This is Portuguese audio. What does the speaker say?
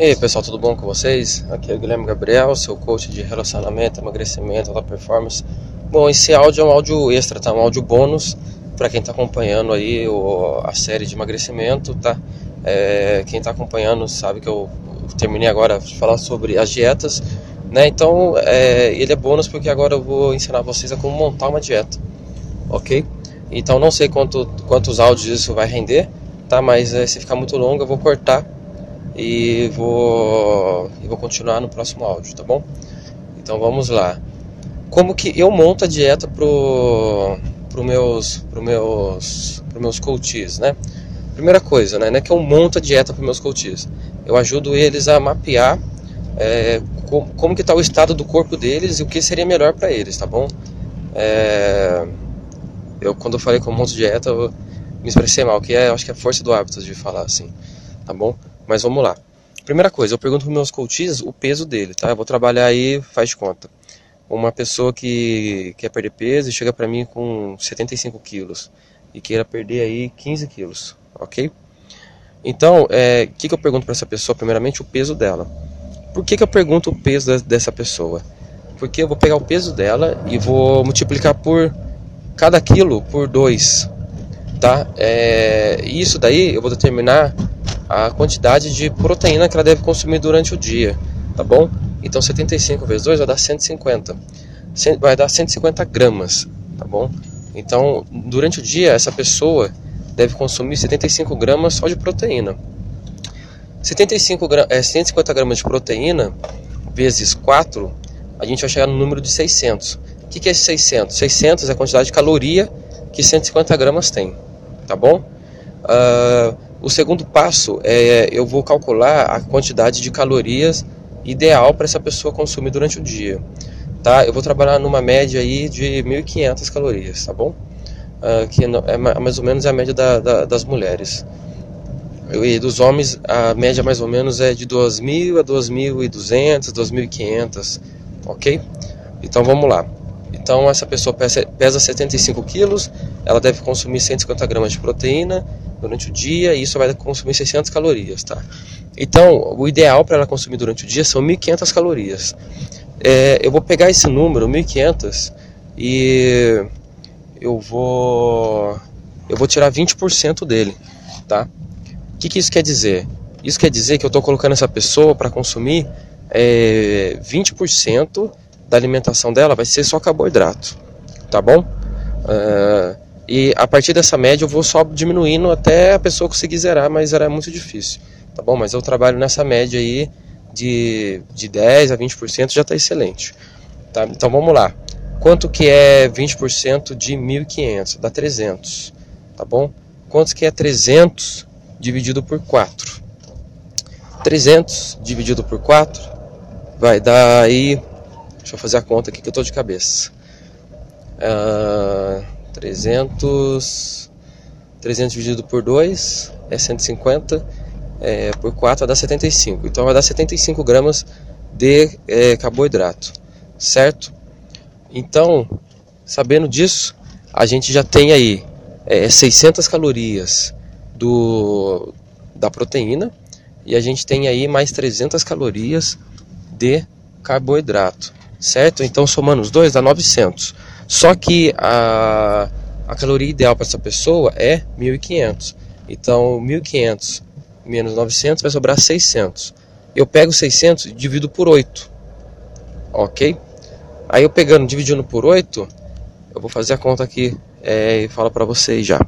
E aí pessoal, tudo bom com vocês? Aqui é o Guilherme Gabriel, seu coach de relacionamento, emagrecimento, alta performance. Bom, esse áudio é um áudio extra, tá? Um áudio bônus para quem está acompanhando aí o, a série de emagrecimento, tá? É, quem está acompanhando sabe que eu, terminei agora de falar sobre as dietas, né? Então é, ele é bônus porque agora eu vou ensinar vocês a como montar uma dieta, ok? Então não sei quanto, quantos áudios isso vai render, tá? Mas é, se ficar muito longo eu vou cortar e vou, e vou continuar no próximo áudio, tá bom? Então vamos lá. Como que eu monto a dieta pro, pro meus, pro meus, pro meus coaches, né? Primeira coisa, né, não é que eu monto a dieta para meus coaches. Eu ajudo eles a mapear é, como, como que está o estado do corpo deles e o que seria melhor para eles, tá bom? É, eu quando eu falei que eu monto dieta, eu me expressei mal, que é, acho que é a força do hábito de falar assim, tá bom? Mas vamos lá. Primeira coisa, eu pergunto para meus coaches o peso dele, tá? Eu vou trabalhar aí, faz de conta. Uma pessoa que quer perder peso e chega para mim com 75 quilos e queira perder aí 15 quilos, ok? Então, o é, que, que eu pergunto para essa pessoa? Primeiramente, o peso dela. Por que, que eu pergunto o peso dessa pessoa? Porque eu vou pegar o peso dela e vou multiplicar por cada quilo por 2, tá? É, isso daí eu vou determinar a quantidade de proteína que ela deve consumir durante o dia, tá bom? Então 75 vezes 2 vai dar 150, vai dar 150 gramas, tá bom? Então durante o dia essa pessoa deve consumir 75 gramas só de proteína. 75 gra é, 150 gramas de proteína vezes 4, a gente vai chegar no número de 600. O que, que é 600? 600 é a quantidade de caloria que 150 gramas tem, tá bom? Uh, o segundo passo é eu vou calcular a quantidade de calorias ideal para essa pessoa consumir durante o dia. Tá? Eu vou trabalhar numa média aí de 1.500 calorias, tá bom? Uh, que é mais ou menos a média da, da, das mulheres. E dos homens, a média mais ou menos é de 2.000 a 2.200, 2.500, ok? Então vamos lá. Então essa pessoa pesa, pesa 75 quilos, ela deve consumir 150 gramas de proteína, durante o dia e isso vai consumir 600 calorias, tá? Então, o ideal para ela consumir durante o dia são 1.500 calorias. É, eu vou pegar esse número, 1.500, e eu vou eu vou tirar 20% dele, tá? O que, que isso quer dizer? Isso quer dizer que eu estou colocando essa pessoa para consumir é, 20% da alimentação dela vai ser só carboidrato, tá bom? Uh, e a partir dessa média eu vou só diminuindo até a pessoa conseguir zerar, mas era muito difícil. Tá bom? Mas eu trabalho nessa média aí de, de 10 a 20% já está excelente. Tá? Então vamos lá. Quanto que é 20% de 1.500? Dá 300. Tá bom? Quanto que é 300 dividido por 4? 300 dividido por 4 vai dar aí. Deixa eu fazer a conta aqui que eu estou de cabeça. Uh, 300, 300 dividido por 2 é 150, é, por 4 vai dar 75. Então vai dar 75 gramas de é, carboidrato, certo? Então, sabendo disso, a gente já tem aí é, 600 calorias do, da proteína e a gente tem aí mais 300 calorias de carboidrato, certo? Então somando os dois dá 900. Só que a, a caloria ideal para essa pessoa é 1.500. Então, 1.500 menos 900 vai sobrar 600. Eu pego 600 e divido por 8. Ok? Aí eu pegando, dividindo por 8, eu vou fazer a conta aqui é, e falo para vocês já.